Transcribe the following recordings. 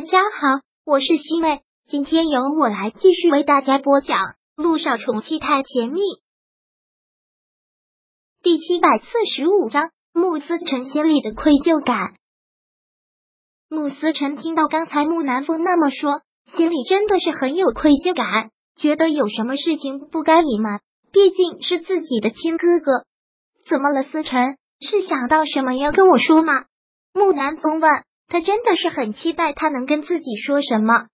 大家好，我是西妹，今天由我来继续为大家播讲《路上宠妻太甜蜜》第七百四十五章。穆思成心里的愧疚感。穆思成听到刚才穆南风那么说，心里真的是很有愧疚感，觉得有什么事情不该隐瞒，毕竟是自己的亲哥哥。怎么了，思成？是想到什么要跟我说吗？穆南风问。他真的是很期待他能跟自己说什么。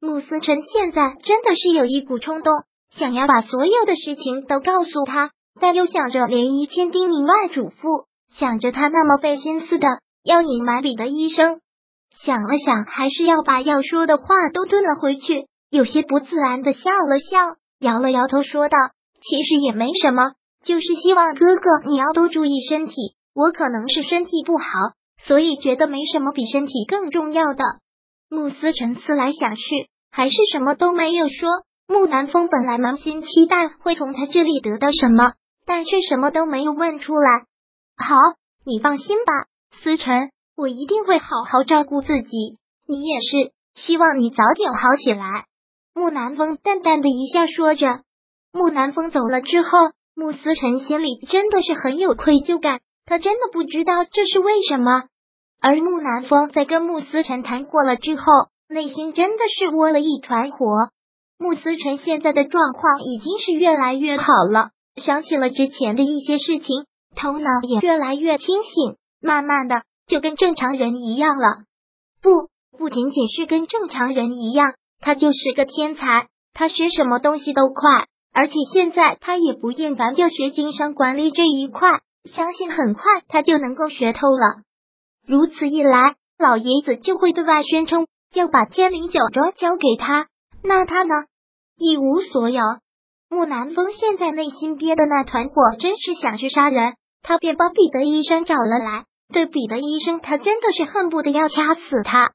穆思辰现在真的是有一股冲动，想要把所有的事情都告诉他，但又想着连一千叮咛万嘱咐，想着他那么费心思的要隐瞒彼得医生，想了想，还是要把要说的话都吞了回去，有些不自然的笑了笑，摇了摇头，说道：“其实也没什么，就是希望哥哥你要多注意身体，我可能是身体不好。”所以觉得没什么比身体更重要的。慕思成思来想去，还是什么都没有说。穆南风本来满心期待会从他这里得到什么，但却什么都没有问出来。好，你放心吧，思成，我一定会好好照顾自己。你也是，希望你早点好起来。穆南风淡淡的一笑，说着。穆南风走了之后，穆思辰心里真的是很有愧疚感，他真的不知道这是为什么。而木南风在跟穆思成谈过了之后，内心真的是窝了一团火。穆思成现在的状况已经是越来越好了，想起了之前的一些事情，头脑也越来越清醒，慢慢的就跟正常人一样了。不，不仅仅是跟正常人一样，他就是个天才，他学什么东西都快，而且现在他也不厌烦就学经商管理这一块，相信很快他就能够学透了。如此一来，老爷子就会对外宣称要把天灵酒庄交给他，那他呢一无所有。木南风现在内心憋的那团火，真是想去杀人。他便把彼得医生找了来，对彼得医生，他真的是恨不得要掐死他。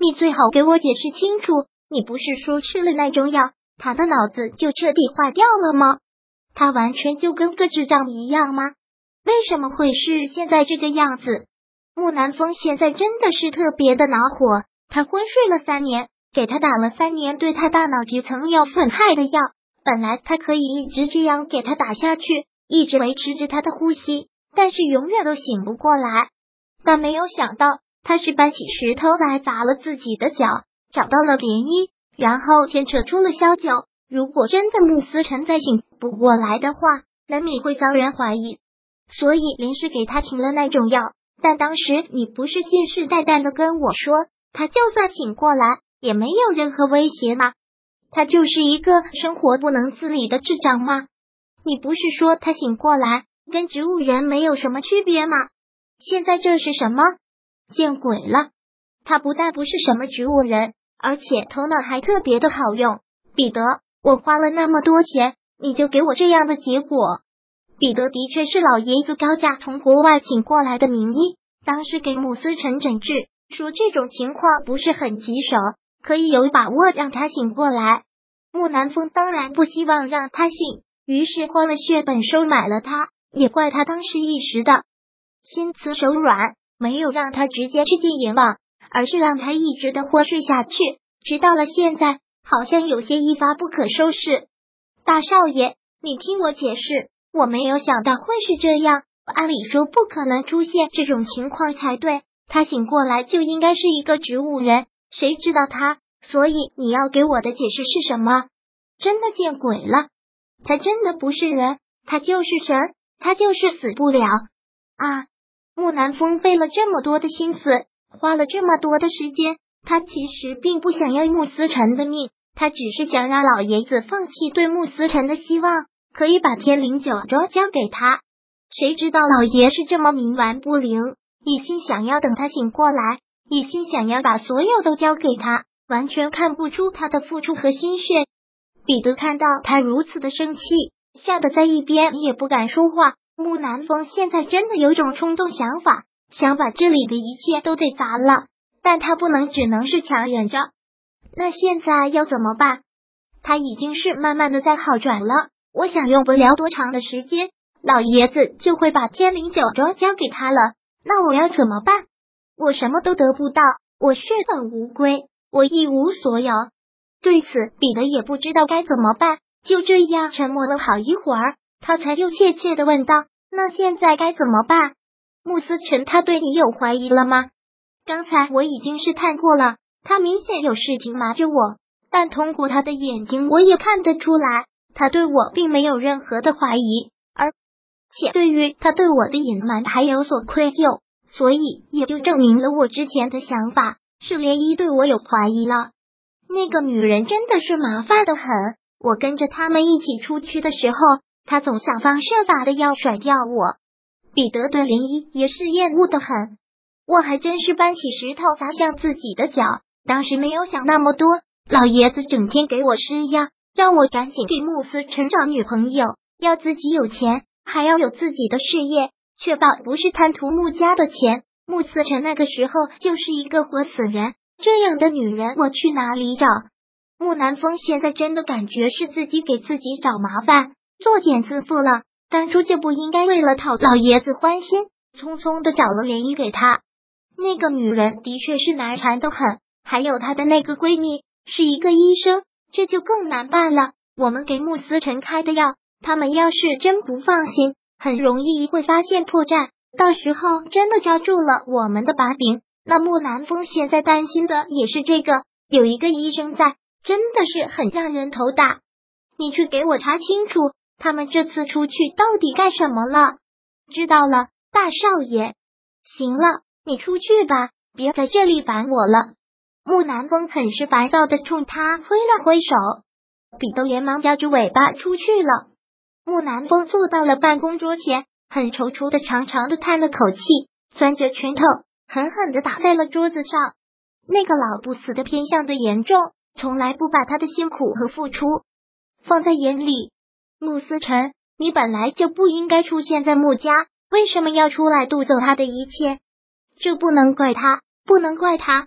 你最好给我解释清楚，你不是说吃了那种药，他的脑子就彻底坏掉了吗？他完全就跟个智障一样吗？为什么会是现在这个样子？木南风现在真的是特别的恼火，他昏睡了三年，给他打了三年对他大脑皮层有损害的药，本来他可以一直这样给他打下去，一直维持着他的呼吸，但是永远都醒不过来。但没有想到，他是搬起石头来砸了自己的脚，找到了涟漪，然后牵扯出了萧九。如果真的穆思成再醒不过来的话，难免会遭人怀疑，所以临时给他停了那种药。但当时你不是信誓旦旦的跟我说，他就算醒过来也没有任何威胁吗？他就是一个生活不能自理的智障吗？你不是说他醒过来跟植物人没有什么区别吗？现在这是什么？见鬼了！他不但不是什么植物人，而且头脑还特别的好用。彼得，我花了那么多钱，你就给我这样的结果？彼得的确是老爷子高价从国外请过来的名医，当时给穆思成诊治，说这种情况不是很棘手，可以有把握让他醒过来。穆南风当然不希望让他醒，于是花了血本收买了他，也怪他当时一时的心慈手软，没有让他直接去进阎王，而是让他一直的昏睡下去，直到了现在，好像有些一发不可收拾。大少爷，你听我解释。我没有想到会是这样，按理说不可能出现这种情况才对。他醒过来就应该是一个植物人，谁知道他？所以你要给我的解释是什么？真的见鬼了！他真的不是人，他就是神，他就是死不了啊！木南风费了这么多的心思，花了这么多的时间，他其实并不想要穆思辰的命，他只是想让老爷子放弃对穆思辰的希望。可以把天灵酒庄交给他，谁知道老爷是这么冥顽不灵，一心想要等他醒过来，一心想要把所有都交给他，完全看不出他的付出和心血。彼得看到他如此的生气，吓得在一边也不敢说话。木南风现在真的有种冲动想法，想把这里的一切都得砸了，但他不能，只能是强忍着。那现在要怎么办？他已经是慢慢的在好转了。我想用不了多长的时间，老爷子就会把天灵酒庄交给他了。那我要怎么办？我什么都得不到，我血本无归。我一无所有。对此，彼得也不知道该怎么办，就这样沉默了好一会儿，他才又怯怯的问道：“那现在该怎么办？穆思辰他对你有怀疑了吗？刚才我已经试探过了，他明显有事情瞒着我，但通过他的眼睛，我也看得出来，他对我并没有任何的怀疑，而且对于他对我的隐瞒还有所愧疚。”所以也就证明了我之前的想法，是涟漪对我有怀疑了。那个女人真的是麻烦的很。我跟着他们一起出去的时候，她总想方设法的要甩掉我。彼得对涟漪也是厌恶的很。我还真是搬起石头砸向自己的脚。当时没有想那么多，老爷子整天给我施压，让我赶紧给穆斯成找女朋友，要自己有钱，还要有自己的事业。确保不是贪图穆家的钱，穆思成那个时候就是一个活死人。这样的女人，我去哪里找？穆南风现在真的感觉是自己给自己找麻烦，作茧自缚了。当初就不应该为了讨老爷子欢心，匆匆的找了涟漪给他。那个女人的确是难缠的很，还有她的那个闺蜜是一个医生，这就更难办了。我们给穆思辰开的药，他们要是真不放心。很容易会发现破绽，到时候真的抓住了我们的把柄。那木南风现在担心的也是这个，有一个医生在，真的是很让人头大。你去给我查清楚，他们这次出去到底干什么了？知道了，大少爷。行了，你出去吧，别在这里烦我了。木南风很是烦躁的冲他挥了挥手，彼得连忙夹着尾巴出去了。木南风坐到了办公桌前，很踌躇的长长的叹了口气，攥着拳头狠狠的打在了桌子上。那个老不死的偏向的严重，从来不把他的辛苦和付出放在眼里。穆思辰，你本来就不应该出现在穆家，为什么要出来夺走他的一切？这不能怪他，不能怪他。